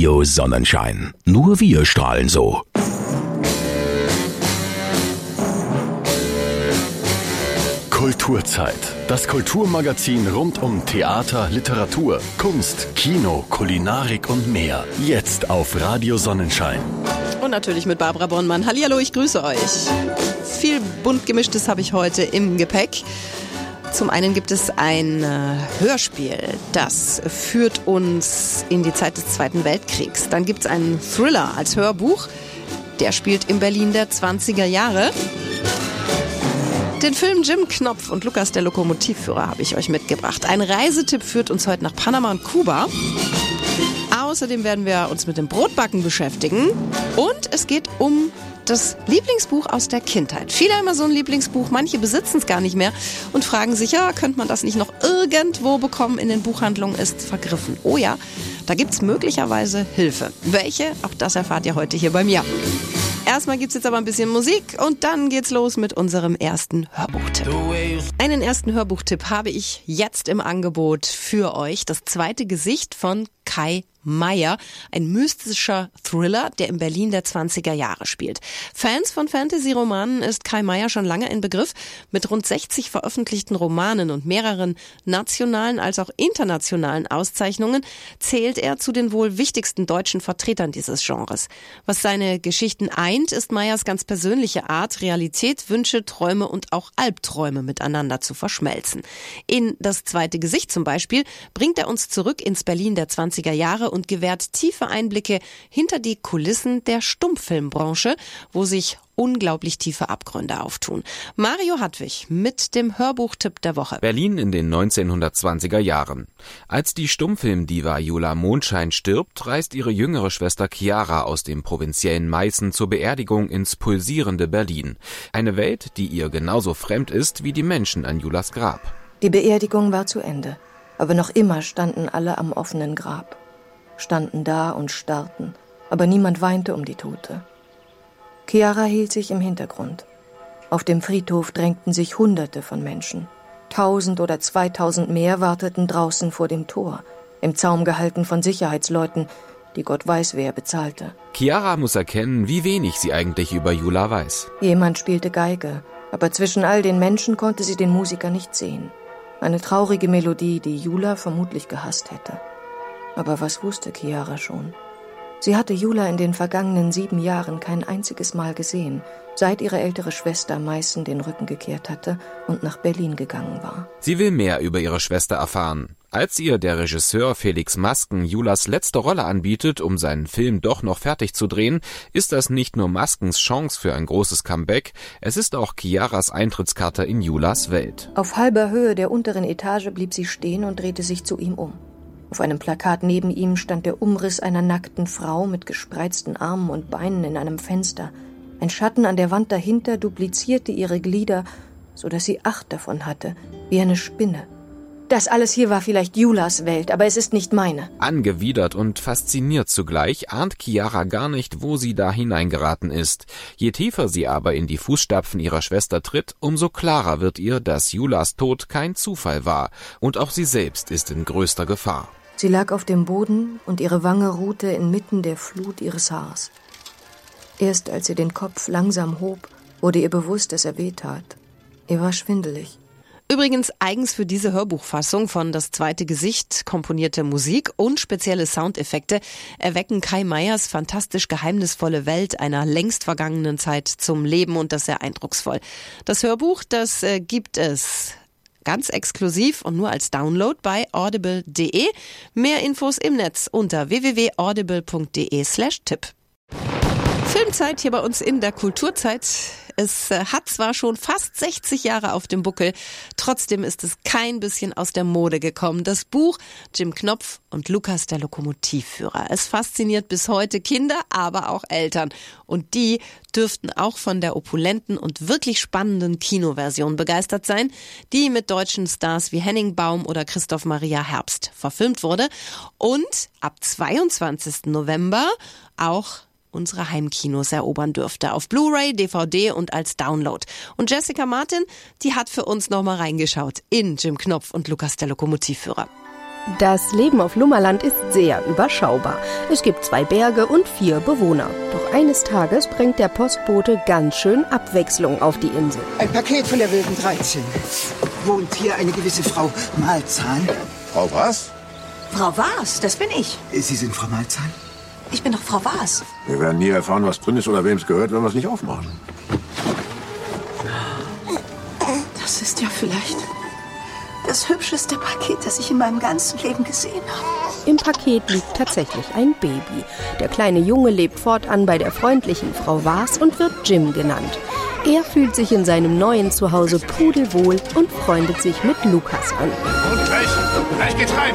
Radio Sonnenschein. Nur wir strahlen so. Kulturzeit. Das Kulturmagazin rund um Theater, Literatur, Kunst, Kino, Kulinarik und mehr. Jetzt auf Radio Sonnenschein. Und natürlich mit Barbara Bonnmann. Hallihallo, ich grüße euch. Viel bunt gemischtes habe ich heute im Gepäck. Zum einen gibt es ein äh, Hörspiel, das führt uns in die Zeit des Zweiten Weltkriegs. Dann gibt es einen Thriller als Hörbuch, der spielt in Berlin der 20er Jahre. Den Film Jim Knopf und Lukas der Lokomotivführer habe ich euch mitgebracht. Ein Reisetipp führt uns heute nach Panama und Kuba. Außerdem werden wir uns mit dem Brotbacken beschäftigen und es geht um das Lieblingsbuch aus der Kindheit. Viele haben immer so ein Lieblingsbuch, manche besitzen es gar nicht mehr und fragen sich, ja, könnte man das nicht noch irgendwo bekommen? In den Buchhandlungen ist vergriffen. Oh ja, da gibt es möglicherweise Hilfe. Welche? Auch das erfahrt ihr heute hier bei mir. Erstmal gibt es jetzt aber ein bisschen Musik und dann geht's los mit unserem ersten Hörbuchtipp. Einen ersten Hörbuchtipp habe ich jetzt im Angebot für euch. Das zweite Gesicht von Kai Meyer, ein mystischer Thriller, der in Berlin der 20er Jahre spielt. Fans von Fantasy-Romanen ist Kai Meyer schon lange ein Begriff. Mit rund 60 veröffentlichten Romanen und mehreren nationalen als auch internationalen Auszeichnungen zählt er zu den wohl wichtigsten deutschen Vertretern dieses Genres. Was seine Geschichten eint, ist Meyers ganz persönliche Art, Realität, Wünsche, Träume und auch Albträume miteinander zu verschmelzen. In Das zweite Gesicht zum Beispiel bringt er uns zurück ins Berlin der 20er Jahre und gewährt tiefe Einblicke hinter die Kulissen der Stummfilmbranche, wo sich unglaublich tiefe Abgründe auftun. Mario Hartwig mit dem Hörbuchtipp der Woche. Berlin in den 1920er Jahren. Als die Stummfilmdiva Jula Mondschein stirbt, reist ihre jüngere Schwester Chiara aus dem provinziellen Meißen zur Beerdigung ins pulsierende Berlin. Eine Welt, die ihr genauso fremd ist wie die Menschen an Julas Grab. Die Beerdigung war zu Ende, aber noch immer standen alle am offenen Grab standen da und starrten, aber niemand weinte um die Tote. Chiara hielt sich im Hintergrund. Auf dem Friedhof drängten sich Hunderte von Menschen. Tausend oder zweitausend mehr warteten draußen vor dem Tor, im Zaum gehalten von Sicherheitsleuten, die Gott weiß wer bezahlte. Chiara muss erkennen, wie wenig sie eigentlich über Jula weiß. Jemand spielte Geige, aber zwischen all den Menschen konnte sie den Musiker nicht sehen. Eine traurige Melodie, die Jula vermutlich gehasst hätte. Aber was wusste Chiara schon? Sie hatte Jula in den vergangenen sieben Jahren kein einziges Mal gesehen, seit ihre ältere Schwester Meißen den Rücken gekehrt hatte und nach Berlin gegangen war. Sie will mehr über ihre Schwester erfahren. Als ihr der Regisseur Felix Masken Julas letzte Rolle anbietet, um seinen Film doch noch fertig zu drehen, ist das nicht nur Maskens Chance für ein großes Comeback, es ist auch Chiaras Eintrittskarte in Julas Welt. Auf halber Höhe der unteren Etage blieb sie stehen und drehte sich zu ihm um. Auf einem Plakat neben ihm stand der Umriss einer nackten Frau mit gespreizten Armen und Beinen in einem Fenster. Ein Schatten an der Wand dahinter duplizierte ihre Glieder, so dass sie acht davon hatte, wie eine Spinne. Das alles hier war vielleicht Julas Welt, aber es ist nicht meine. Angewidert und fasziniert zugleich ahnt Chiara gar nicht, wo sie da hineingeraten ist. Je tiefer sie aber in die Fußstapfen ihrer Schwester tritt, umso klarer wird ihr, dass Julas Tod kein Zufall war, und auch sie selbst ist in größter Gefahr. Sie lag auf dem Boden und ihre Wange ruhte inmitten der Flut ihres Haars. Erst als sie den Kopf langsam hob, wurde ihr bewusst, dass er wehtat. Ihr war schwindelig. Übrigens eigens für diese Hörbuchfassung von Das zweite Gesicht komponierte Musik und spezielle Soundeffekte erwecken Kai Meyers fantastisch geheimnisvolle Welt einer längst vergangenen Zeit zum Leben und das sehr eindrucksvoll. Das Hörbuch, das äh, gibt es ganz exklusiv und nur als Download bei audible.de. Mehr Infos im Netz unter www.audible.de slash Tipp. Filmzeit hier bei uns in der Kulturzeit. Es äh, hat zwar schon fast 60 Jahre auf dem Buckel, trotzdem ist es kein bisschen aus der Mode gekommen. Das Buch Jim Knopf und Lukas der Lokomotivführer. Es fasziniert bis heute Kinder, aber auch Eltern. Und die dürften auch von der opulenten und wirklich spannenden Kinoversion begeistert sein, die mit deutschen Stars wie Henning Baum oder Christoph Maria Herbst verfilmt wurde und ab 22. November auch unsere Heimkinos erobern dürfte. Auf Blu-ray, DVD und als Download. Und Jessica Martin, die hat für uns nochmal reingeschaut in Jim Knopf und Lukas der Lokomotivführer. Das Leben auf Lummerland ist sehr überschaubar. Es gibt zwei Berge und vier Bewohner. Doch eines Tages bringt der Postbote ganz schön Abwechslung auf die Insel. Ein Paket von der Wilden 13. Wohnt hier eine gewisse Frau Malzahn? Frau was? Frau Was, das bin ich. Sie sind Frau Malzahn? Ich bin doch Frau Was. Wir werden nie erfahren, was drin ist oder wem es gehört, wenn wir es nicht aufmachen. Das ist ja vielleicht das hübscheste Paket, das ich in meinem ganzen Leben gesehen habe. Im Paket liegt tatsächlich ein Baby. Der kleine Junge lebt fortan bei der freundlichen Frau Waas und wird Jim genannt. Er fühlt sich in seinem neuen Zuhause pudelwohl und freundet sich mit Lukas an. Und gleich, gleich geht's rein.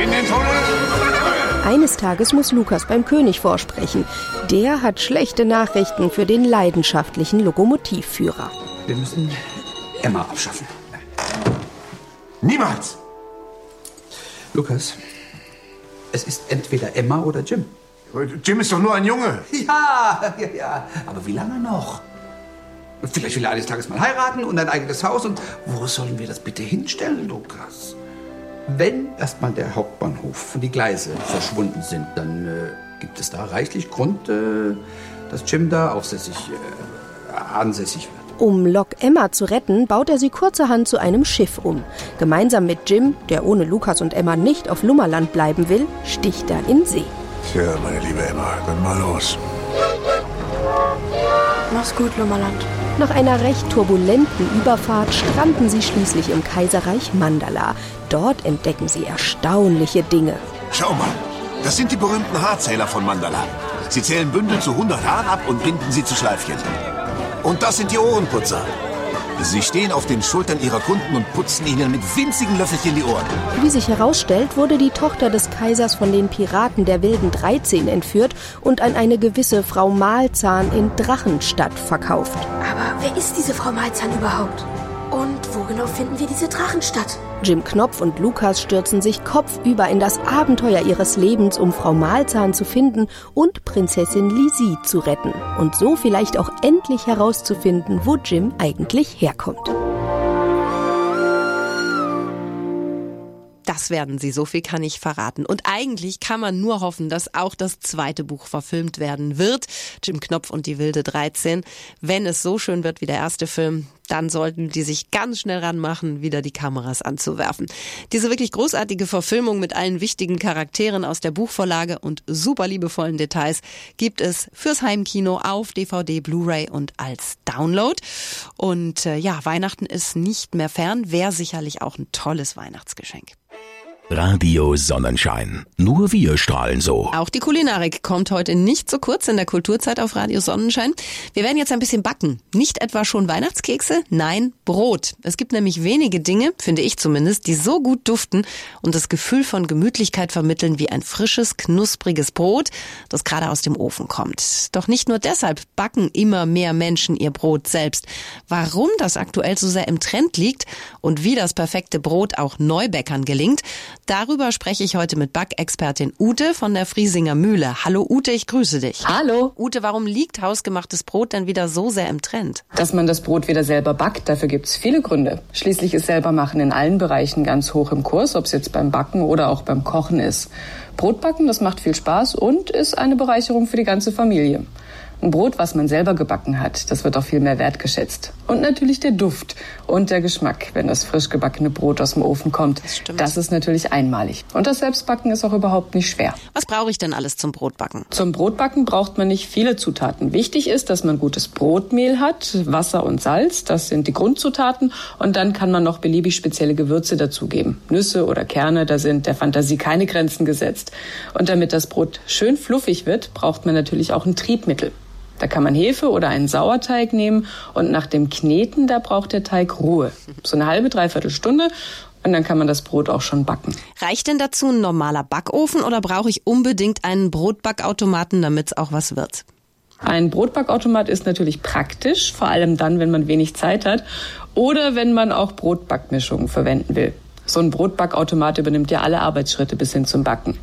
In den Tunnel. Eines Tages muss Lukas beim König vorsprechen. Der hat schlechte Nachrichten für den leidenschaftlichen Lokomotivführer. Wir müssen Emma abschaffen. Niemals! Lukas, es ist entweder Emma oder Jim. Jim ist doch nur ein Junge. Ja, ja, ja. Aber wie lange noch? Vielleicht will er eines Tages mal heiraten und ein eigenes Haus. Und wo sollen wir das bitte hinstellen, Lukas? Wenn erstmal der Hauptbahnhof und die Gleise verschwunden sind, dann äh, gibt es da reichlich Grund, äh, dass Jim da aufsässig, äh, ansässig wird. Um Lok Emma zu retten, baut er sie kurzerhand zu einem Schiff um. Gemeinsam mit Jim, der ohne Lukas und Emma nicht auf Lummerland bleiben will, sticht er in See. Tja, meine liebe Emma, dann mal los. Mach's gut, Lummerland. Nach einer recht turbulenten Überfahrt stranden sie schließlich im Kaiserreich Mandala. Dort entdecken sie erstaunliche Dinge. Schau mal, das sind die berühmten Haarzähler von Mandala. Sie zählen Bündel zu 100 Haaren ab und binden sie zu Schleifchen. Und das sind die Ohrenputzer. Sie stehen auf den Schultern ihrer Kunden und putzen ihnen mit winzigen Löffelchen die Ohren. Wie sich herausstellt, wurde die Tochter des Kaisers von den Piraten der Wilden 13 entführt und an eine gewisse Frau Mahlzahn in Drachenstadt verkauft. Aber wer ist diese Frau Malzahn überhaupt? Und wo genau finden wir diese Drachenstadt? Jim Knopf und Lukas stürzen sich kopfüber in das Abenteuer ihres Lebens, um Frau Mahlzahn zu finden und Prinzessin Lisi zu retten. Und so vielleicht auch endlich herauszufinden, wo Jim eigentlich herkommt. Das werden sie, so viel kann ich verraten. Und eigentlich kann man nur hoffen, dass auch das zweite Buch verfilmt werden wird. Jim Knopf und die wilde 13. Wenn es so schön wird wie der erste Film, dann sollten die sich ganz schnell ranmachen, wieder die Kameras anzuwerfen. Diese wirklich großartige Verfilmung mit allen wichtigen Charakteren aus der Buchvorlage und super liebevollen Details gibt es fürs Heimkino auf DVD, Blu-ray und als Download. Und äh, ja, Weihnachten ist nicht mehr fern, wäre sicherlich auch ein tolles Weihnachtsgeschenk. Radio Sonnenschein. Nur wir strahlen so. Auch die Kulinarik kommt heute nicht so kurz in der Kulturzeit auf Radio Sonnenschein. Wir werden jetzt ein bisschen backen. Nicht etwa schon Weihnachtskekse, nein, Brot. Es gibt nämlich wenige Dinge, finde ich zumindest, die so gut duften und das Gefühl von Gemütlichkeit vermitteln wie ein frisches, knuspriges Brot, das gerade aus dem Ofen kommt. Doch nicht nur deshalb backen immer mehr Menschen ihr Brot selbst. Warum das aktuell so sehr im Trend liegt und wie das perfekte Brot auch Neubäckern gelingt, Darüber spreche ich heute mit Backexpertin Ute von der Friesinger Mühle. Hallo Ute, ich grüße dich. Hallo. Ute, warum liegt hausgemachtes Brot denn wieder so sehr im Trend? Dass man das Brot wieder selber backt, dafür gibt es viele Gründe. Schließlich ist selber machen in allen Bereichen ganz hoch im Kurs, ob es jetzt beim Backen oder auch beim Kochen ist. Brotbacken, das macht viel Spaß und ist eine Bereicherung für die ganze Familie. Ein Brot, was man selber gebacken hat, das wird auch viel mehr wertgeschätzt. Und natürlich der Duft und der Geschmack, wenn das frisch gebackene Brot aus dem Ofen kommt. Das stimmt. Das ist natürlich einmalig. Und das Selbstbacken ist auch überhaupt nicht schwer. Was brauche ich denn alles zum Brotbacken? Zum Brotbacken braucht man nicht viele Zutaten. Wichtig ist, dass man gutes Brotmehl hat, Wasser und Salz, das sind die Grundzutaten. Und dann kann man noch beliebig spezielle Gewürze dazugeben. Nüsse oder Kerne, da sind der Fantasie keine Grenzen gesetzt. Und damit das Brot schön fluffig wird, braucht man natürlich auch ein Triebmittel. Da kann man Hefe oder einen Sauerteig nehmen und nach dem Kneten, da braucht der Teig Ruhe. So eine halbe, dreiviertel Stunde und dann kann man das Brot auch schon backen. Reicht denn dazu ein normaler Backofen oder brauche ich unbedingt einen Brotbackautomaten, damit es auch was wird? Ein Brotbackautomat ist natürlich praktisch, vor allem dann, wenn man wenig Zeit hat oder wenn man auch Brotbackmischungen verwenden will. So ein Brotbackautomat übernimmt ja alle Arbeitsschritte bis hin zum Backen.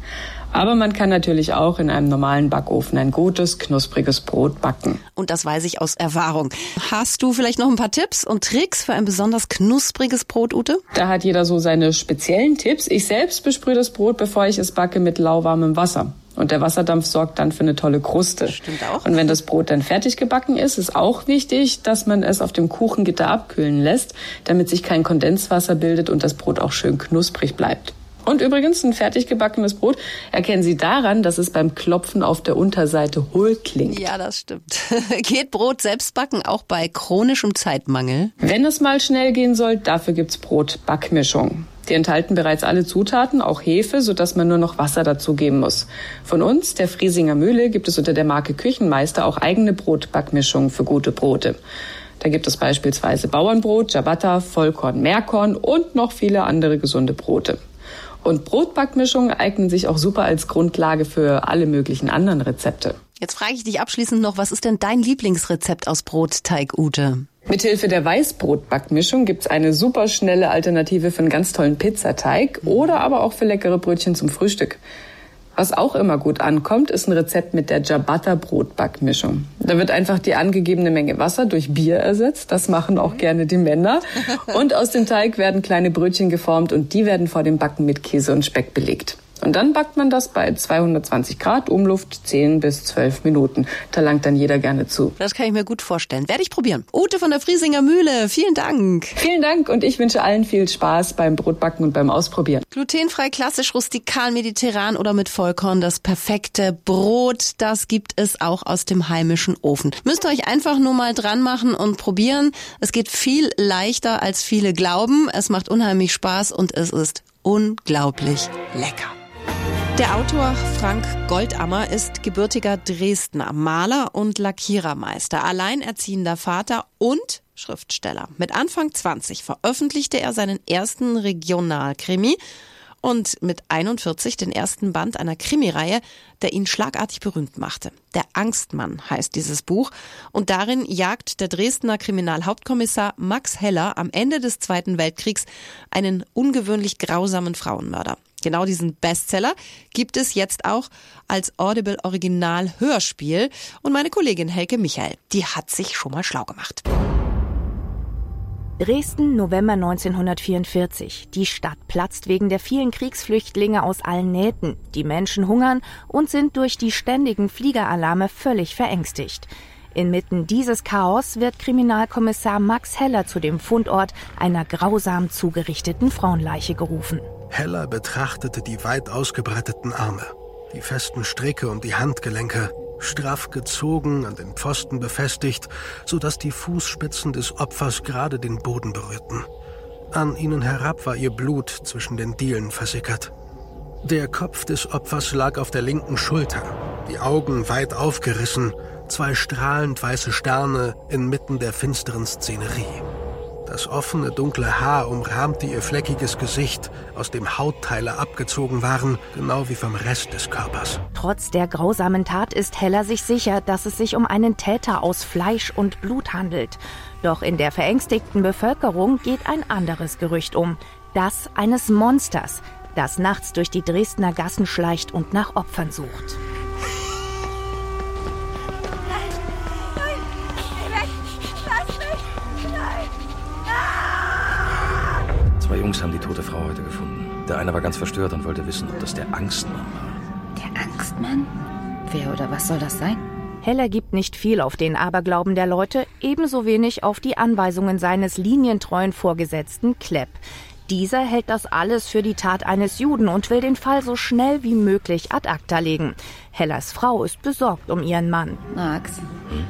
Aber man kann natürlich auch in einem normalen Backofen ein gutes, knuspriges Brot backen. Und das weiß ich aus Erfahrung. Hast du vielleicht noch ein paar Tipps und Tricks für ein besonders knuspriges Brot, Ute? Da hat jeder so seine speziellen Tipps. Ich selbst besprühe das Brot, bevor ich es backe, mit lauwarmem Wasser. Und der Wasserdampf sorgt dann für eine tolle Kruste. Stimmt auch. Und wenn das Brot dann fertig gebacken ist, ist auch wichtig, dass man es auf dem Kuchengitter abkühlen lässt, damit sich kein Kondenswasser bildet und das Brot auch schön knusprig bleibt. Und übrigens, ein fertig gebackenes Brot erkennen Sie daran, dass es beim Klopfen auf der Unterseite hohl klingt. Ja, das stimmt. Geht Brot selbst backen auch bei chronischem Zeitmangel? Wenn es mal schnell gehen soll, dafür gibt's Brotbackmischung. Die enthalten bereits alle Zutaten, auch Hefe, sodass man nur noch Wasser dazugeben muss. Von uns, der Friesinger Mühle, gibt es unter der Marke Küchenmeister auch eigene Brotbackmischungen für gute Brote. Da gibt es beispielsweise Bauernbrot, Ciabatta, Vollkorn, Meerkorn und noch viele andere gesunde Brote. Und Brotbackmischungen eignen sich auch super als Grundlage für alle möglichen anderen Rezepte. Jetzt frage ich dich abschließend noch, was ist denn dein Lieblingsrezept aus Brotteig, Ute? Mithilfe der Weißbrotbackmischung gibt's eine super schnelle Alternative für einen ganz tollen Pizzateig oder aber auch für leckere Brötchen zum Frühstück. Was auch immer gut ankommt, ist ein Rezept mit der Ciabatta Brotbackmischung. Da wird einfach die angegebene Menge Wasser durch Bier ersetzt. Das machen auch gerne die Männer. Und aus dem Teig werden kleine Brötchen geformt und die werden vor dem Backen mit Käse und Speck belegt. Und dann backt man das bei 220 Grad Umluft 10 bis 12 Minuten. Da langt dann jeder gerne zu. Das kann ich mir gut vorstellen. Werde ich probieren. Ute von der Friesinger Mühle, vielen Dank. Vielen Dank und ich wünsche allen viel Spaß beim Brotbacken und beim Ausprobieren. Glutenfrei, klassisch, rustikal, mediterran oder mit Vollkorn. Das perfekte Brot, das gibt es auch aus dem heimischen Ofen. Müsst ihr euch einfach nur mal dran machen und probieren. Es geht viel leichter, als viele glauben. Es macht unheimlich Spaß und es ist unglaublich lecker. Der Autor Frank Goldammer ist gebürtiger Dresdner, Maler und Lackierermeister, alleinerziehender Vater und Schriftsteller. Mit Anfang 20 veröffentlichte er seinen ersten Regionalkrimi und mit 41 den ersten Band einer Krimireihe, der ihn schlagartig berühmt machte. Der Angstmann heißt dieses Buch und darin jagt der Dresdner Kriminalhauptkommissar Max Heller am Ende des Zweiten Weltkriegs einen ungewöhnlich grausamen Frauenmörder. Genau diesen Bestseller gibt es jetzt auch als Audible Original Hörspiel und meine Kollegin Helke Michael, die hat sich schon mal schlau gemacht. Dresden, November 1944. Die Stadt platzt wegen der vielen Kriegsflüchtlinge aus allen Nähten. Die Menschen hungern und sind durch die ständigen Fliegeralarme völlig verängstigt. Inmitten dieses Chaos wird Kriminalkommissar Max Heller zu dem Fundort einer grausam zugerichteten Frauenleiche gerufen. Heller betrachtete die weit ausgebreiteten Arme, die festen Stricke und die Handgelenke, straff gezogen, an den Pfosten befestigt, so dass die Fußspitzen des Opfers gerade den Boden berührten. An ihnen herab war ihr Blut zwischen den Dielen versickert. Der Kopf des Opfers lag auf der linken Schulter, die Augen weit aufgerissen, zwei strahlend weiße Sterne inmitten der finsteren Szenerie. Das offene, dunkle Haar umrahmte ihr fleckiges Gesicht, aus dem Hautteile abgezogen waren, genau wie vom Rest des Körpers. Trotz der grausamen Tat ist Heller sich sicher, dass es sich um einen Täter aus Fleisch und Blut handelt. Doch in der verängstigten Bevölkerung geht ein anderes Gerücht um. Das eines Monsters, das nachts durch die Dresdner Gassen schleicht und nach Opfern sucht. Jungs haben die tote Frau heute gefunden. Der eine war ganz verstört und wollte wissen, ob das der Angstmann war. Der Angstmann? Wer oder was soll das sein? Heller gibt nicht viel auf den Aberglauben der Leute, ebenso wenig auf die Anweisungen seines linientreuen Vorgesetzten Klepp. Dieser hält das alles für die Tat eines Juden und will den Fall so schnell wie möglich ad acta legen. Hellers Frau ist besorgt um ihren Mann. Max, hm?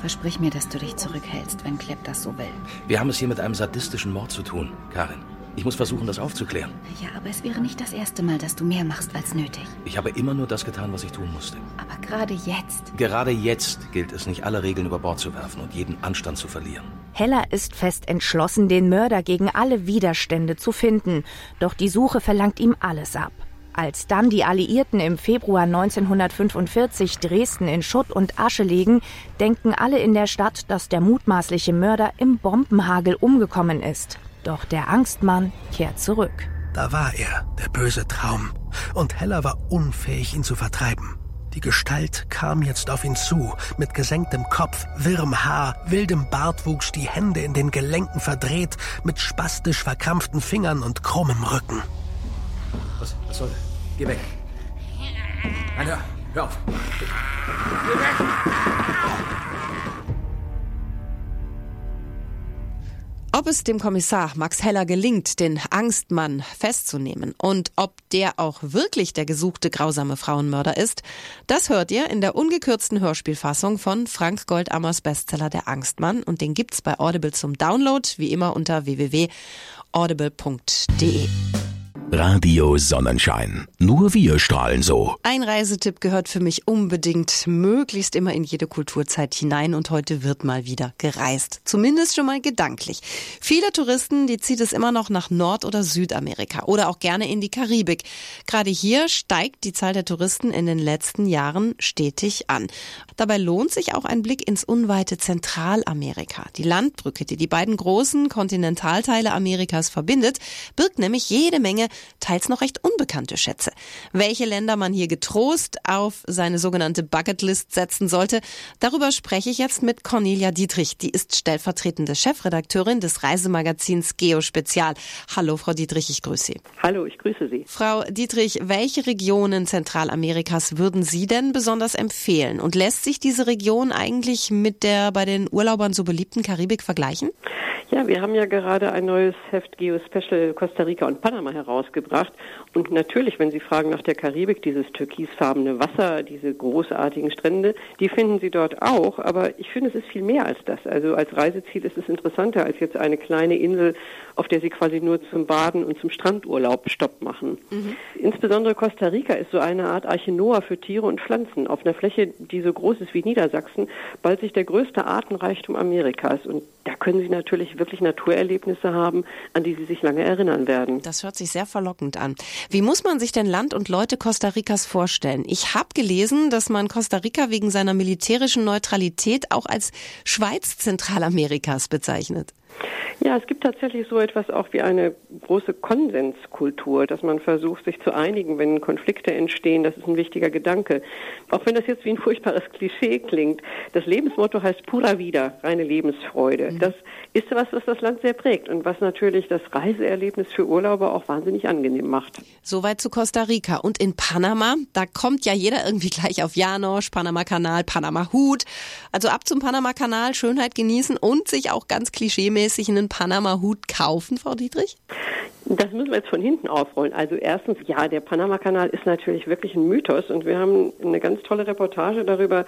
versprich mir, dass du dich zurückhältst, wenn Klepp das so will. Wir haben es hier mit einem sadistischen Mord zu tun, Karin. Ich muss versuchen, das aufzuklären. Ja, aber es wäre nicht das erste Mal, dass du mehr machst als nötig. Ich habe immer nur das getan, was ich tun musste. Aber gerade jetzt. Gerade jetzt gilt es nicht, alle Regeln über Bord zu werfen und jeden Anstand zu verlieren. Heller ist fest entschlossen, den Mörder gegen alle Widerstände zu finden. Doch die Suche verlangt ihm alles ab. Als dann die Alliierten im Februar 1945 Dresden in Schutt und Asche legen, denken alle in der Stadt, dass der mutmaßliche Mörder im Bombenhagel umgekommen ist. Doch der Angstmann kehrt zurück. Da war er, der böse Traum, und Hella war unfähig, ihn zu vertreiben. Die Gestalt kam jetzt auf ihn zu, mit gesenktem Kopf, wirrem Haar, wildem Bartwuchs, die Hände in den Gelenken verdreht, mit spastisch verkrampften Fingern und krummem Rücken. Was, was soll? Geh weg. Nein, hör, hör auf. Geh weg! Ob es dem Kommissar Max Heller gelingt, den Angstmann festzunehmen und ob der auch wirklich der gesuchte grausame Frauenmörder ist, das hört ihr in der ungekürzten Hörspielfassung von Frank Goldammers Bestseller Der Angstmann und den gibt's bei Audible zum Download, wie immer unter www.audible.de. Radio Sonnenschein. Nur wir strahlen so. Ein Reisetipp gehört für mich unbedingt möglichst immer in jede Kulturzeit hinein und heute wird mal wieder gereist. Zumindest schon mal gedanklich. Viele Touristen, die zieht es immer noch nach Nord- oder Südamerika oder auch gerne in die Karibik. Gerade hier steigt die Zahl der Touristen in den letzten Jahren stetig an. Dabei lohnt sich auch ein Blick ins unweite Zentralamerika. Die Landbrücke, die die beiden großen Kontinentalteile Amerikas verbindet, birgt nämlich jede Menge teils noch recht unbekannte Schätze. Welche Länder man hier getrost auf seine sogenannte Bucketlist setzen sollte, darüber spreche ich jetzt mit Cornelia Dietrich. Die ist stellvertretende Chefredakteurin des Reisemagazins Geo Spezial. Hallo, Frau Dietrich, ich grüße Sie. Hallo, ich grüße Sie. Frau Dietrich, welche Regionen Zentralamerikas würden Sie denn besonders empfehlen? Und lässt sich diese Region eigentlich mit der bei den Urlaubern so beliebten Karibik vergleichen? Ja, wir haben ja gerade ein neues Heft Geo Special Costa Rica und Panama herausgebracht. Und natürlich, wenn Sie fragen nach der Karibik, dieses türkisfarbene Wasser, diese großartigen Strände, die finden Sie dort auch. Aber ich finde, es ist viel mehr als das. Also als Reiseziel ist es interessanter als jetzt eine kleine Insel, auf der Sie quasi nur zum Baden und zum Strandurlaub Stopp machen. Mhm. Insbesondere Costa Rica ist so eine Art Arche Noah für Tiere und Pflanzen. Auf einer Fläche, die so groß ist wie Niedersachsen, bald sich der größte Artenreichtum Amerikas. Und da können Sie natürlich wirklich Naturerlebnisse haben, an die Sie sich lange erinnern werden. Das hört sich sehr verlockend an. Wie muss man sich denn Land und Leute Costa Ricas vorstellen? Ich habe gelesen, dass man Costa Rica wegen seiner militärischen Neutralität auch als Schweiz Zentralamerikas bezeichnet. Ja, es gibt tatsächlich so etwas auch wie eine große Konsenskultur, dass man versucht, sich zu einigen, wenn Konflikte entstehen. Das ist ein wichtiger Gedanke. Auch wenn das jetzt wie ein furchtbares Klischee klingt. Das Lebensmotto heißt pura vida, reine Lebensfreude. Mhm. Das ist was, was das Land sehr prägt und was natürlich das Reiseerlebnis für Urlauber auch wahnsinnig angenehm macht. Soweit zu Costa Rica. Und in Panama, da kommt ja jeder irgendwie gleich auf Janosch, Panama-Kanal, Panama-Hut. Also ab zum Panama-Kanal, Schönheit genießen und sich auch ganz klischeemäßig einen Panama-Hut kaufen, Frau Dietrich? Das müssen wir jetzt von hinten aufrollen. Also erstens, ja, der Panama-Kanal ist natürlich wirklich ein Mythos und wir haben eine ganz tolle Reportage darüber,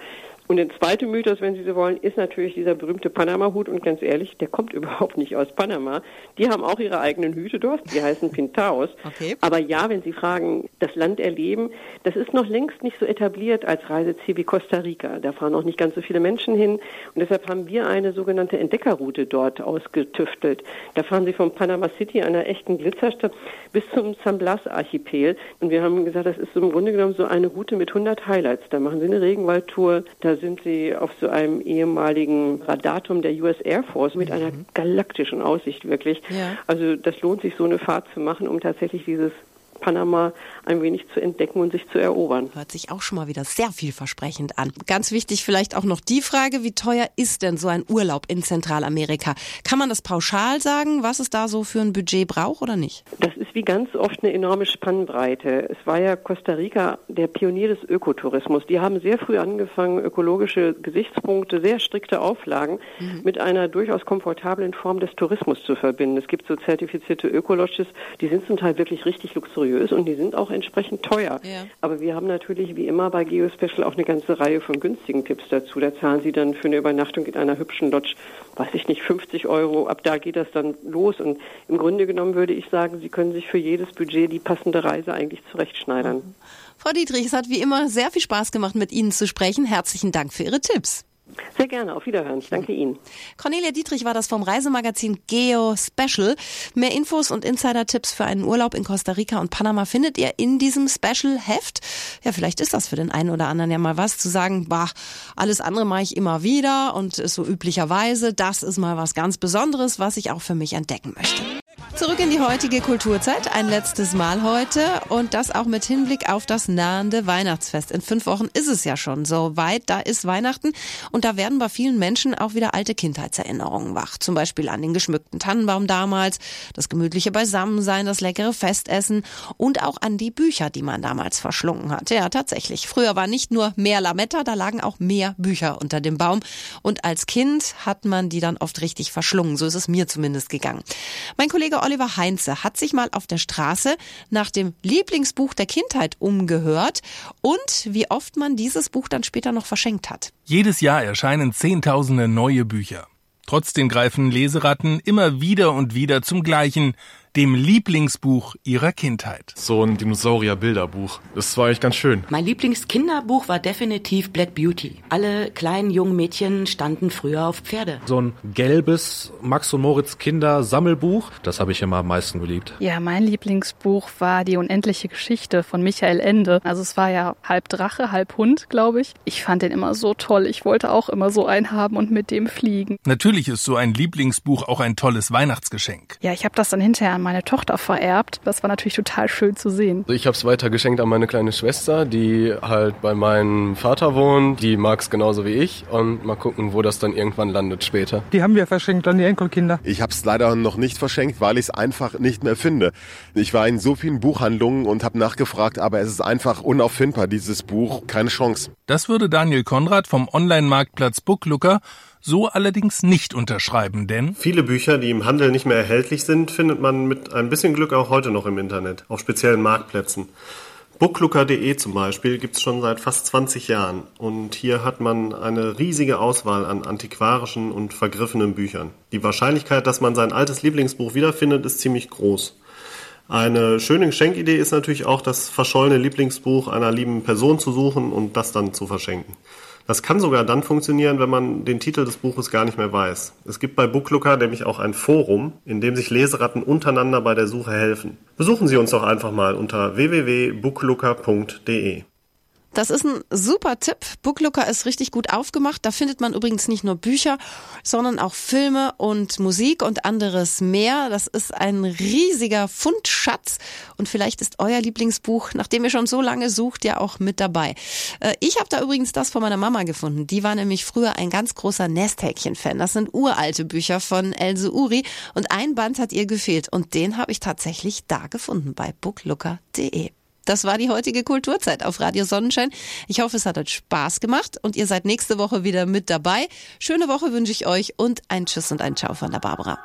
und der zweite Mythos, wenn Sie so wollen, ist natürlich dieser berühmte Panama-Hut. Und ganz ehrlich, der kommt überhaupt nicht aus Panama. Die haben auch ihre eigenen Hüte dort. Die heißen Pintaos. Okay. Aber ja, wenn Sie fragen, das Land erleben, das ist noch längst nicht so etabliert als Reiseziel wie Costa Rica. Da fahren auch nicht ganz so viele Menschen hin. Und deshalb haben wir eine sogenannte Entdeckerroute dort ausgetüftelt. Da fahren Sie von Panama City, einer echten Glitzerstadt, bis zum San Blas Archipel. Und wir haben gesagt, das ist im Grunde genommen so eine Route mit 100 Highlights. Da machen Sie eine Regenwaldtour, da sind sie auf so einem ehemaligen Radarturm der US Air Force mit mhm. einer galaktischen Aussicht wirklich. Ja. Also das lohnt sich, so eine Fahrt zu machen, um tatsächlich dieses Panama ein wenig zu entdecken und sich zu erobern. Hört sich auch schon mal wieder sehr vielversprechend an. Ganz wichtig vielleicht auch noch die Frage, wie teuer ist denn so ein Urlaub in Zentralamerika? Kann man das pauschal sagen, was es da so für ein Budget braucht oder nicht? Das ist wie ganz oft eine enorme Spannbreite. Es war ja Costa Rica der Pionier des Ökotourismus. Die haben sehr früh angefangen, ökologische Gesichtspunkte, sehr strikte Auflagen mhm. mit einer durchaus komfortablen Form des Tourismus zu verbinden. Es gibt so zertifizierte Ökolodges, die sind zum Teil wirklich richtig luxuriös luxuriös und die sind auch entsprechend teuer. Ja. Aber wir haben natürlich wie immer bei Geospecial auch eine ganze Reihe von günstigen Tipps dazu. Da zahlen Sie dann für eine Übernachtung in einer hübschen Lodge, weiß ich nicht, 50 Euro. Ab da geht das dann los. Und im Grunde genommen würde ich sagen, Sie können sich für jedes Budget die passende Reise eigentlich zurechtschneidern. Mhm. Frau Dietrich, es hat wie immer sehr viel Spaß gemacht, mit Ihnen zu sprechen. Herzlichen Dank für Ihre Tipps. Sehr gerne, auf Wiederhören. Ich danke Ihnen. Cornelia Dietrich war das vom Reisemagazin Geo Special. Mehr Infos und Insider-Tipps für einen Urlaub in Costa Rica und Panama findet ihr in diesem Special-Heft. Ja, vielleicht ist das für den einen oder anderen ja mal was, zu sagen, bah, alles andere mache ich immer wieder und so üblicherweise, das ist mal was ganz Besonderes, was ich auch für mich entdecken möchte. Zurück in die heutige Kulturzeit, ein letztes Mal heute und das auch mit Hinblick auf das nahende Weihnachtsfest. In fünf Wochen ist es ja schon so weit, da ist Weihnachten und da werden bei vielen Menschen auch wieder alte Kindheitserinnerungen wach. Zum Beispiel an den geschmückten Tannenbaum damals, das gemütliche Beisammensein, das leckere Festessen und auch an die Bücher, die man damals verschlungen hat. Ja, tatsächlich. Früher war nicht nur mehr Lametta, da lagen auch mehr Bücher unter dem Baum und als Kind hat man die dann oft richtig verschlungen. So ist es mir zumindest gegangen. Mein Kollege Oliver Heinze hat sich mal auf der Straße nach dem Lieblingsbuch der Kindheit umgehört und wie oft man dieses Buch dann später noch verschenkt hat. Jedes Jahr erscheinen Zehntausende neue Bücher. Trotzdem greifen Leseratten immer wieder und wieder zum gleichen, dem Lieblingsbuch ihrer Kindheit. So ein Dinosaurier-Bilderbuch. Das war eigentlich ganz schön. Mein Lieblingskinderbuch war definitiv Black Beauty. Alle kleinen jungen Mädchen standen früher auf Pferde. So ein gelbes Max und Moritz Kinder-Sammelbuch. Das habe ich immer am meisten geliebt. Ja, mein Lieblingsbuch war Die unendliche Geschichte von Michael Ende. Also es war ja halb Drache, halb Hund, glaube ich. Ich fand den immer so toll. Ich wollte auch immer so einen haben und mit dem fliegen. Natürlich ist so ein Lieblingsbuch auch ein tolles Weihnachtsgeschenk. Ja, ich habe das dann hinterher an meine Tochter vererbt. Das war natürlich total schön zu sehen. Ich habe es weiter geschenkt an meine kleine Schwester, die halt bei meinem Vater wohnt. Die mag es genauso wie ich und mal gucken, wo das dann irgendwann landet später. Die haben wir verschenkt an die Enkelkinder. Ich habe es leider noch nicht verschenkt, weil ich es einfach nicht mehr finde. Ich war in so vielen Buchhandlungen und habe nachgefragt, aber es ist einfach unauffindbar, dieses Buch. Keine Chance. Das würde Daniel Konrad vom Online-Marktplatz Booklooker so allerdings nicht unterschreiben, denn viele Bücher, die im Handel nicht mehr erhältlich sind, findet man mit ein bisschen Glück auch heute noch im Internet, auf speziellen Marktplätzen. Booklooker.de zum Beispiel gibt es schon seit fast 20 Jahren und hier hat man eine riesige Auswahl an antiquarischen und vergriffenen Büchern. Die Wahrscheinlichkeit, dass man sein altes Lieblingsbuch wiederfindet, ist ziemlich groß. Eine schöne Geschenkidee ist natürlich auch, das verschollene Lieblingsbuch einer lieben Person zu suchen und das dann zu verschenken. Das kann sogar dann funktionieren, wenn man den Titel des Buches gar nicht mehr weiß. Es gibt bei Booklooker nämlich auch ein Forum, in dem sich Leseratten untereinander bei der Suche helfen. Besuchen Sie uns doch einfach mal unter www.booklooker.de. Das ist ein super Tipp. Booklooker ist richtig gut aufgemacht. Da findet man übrigens nicht nur Bücher, sondern auch Filme und Musik und anderes mehr. Das ist ein riesiger Fundschatz. Und vielleicht ist euer Lieblingsbuch, nachdem ihr schon so lange sucht, ja auch mit dabei. Äh, ich habe da übrigens das von meiner Mama gefunden. Die war nämlich früher ein ganz großer Nesthäkchen-Fan. Das sind uralte Bücher von Else Uri. Und ein Band hat ihr gefehlt. Und den habe ich tatsächlich da gefunden bei booklooker.de. Das war die heutige Kulturzeit auf Radio Sonnenschein. Ich hoffe, es hat euch Spaß gemacht und ihr seid nächste Woche wieder mit dabei. Schöne Woche wünsche ich euch und ein Tschüss und ein Ciao von der Barbara.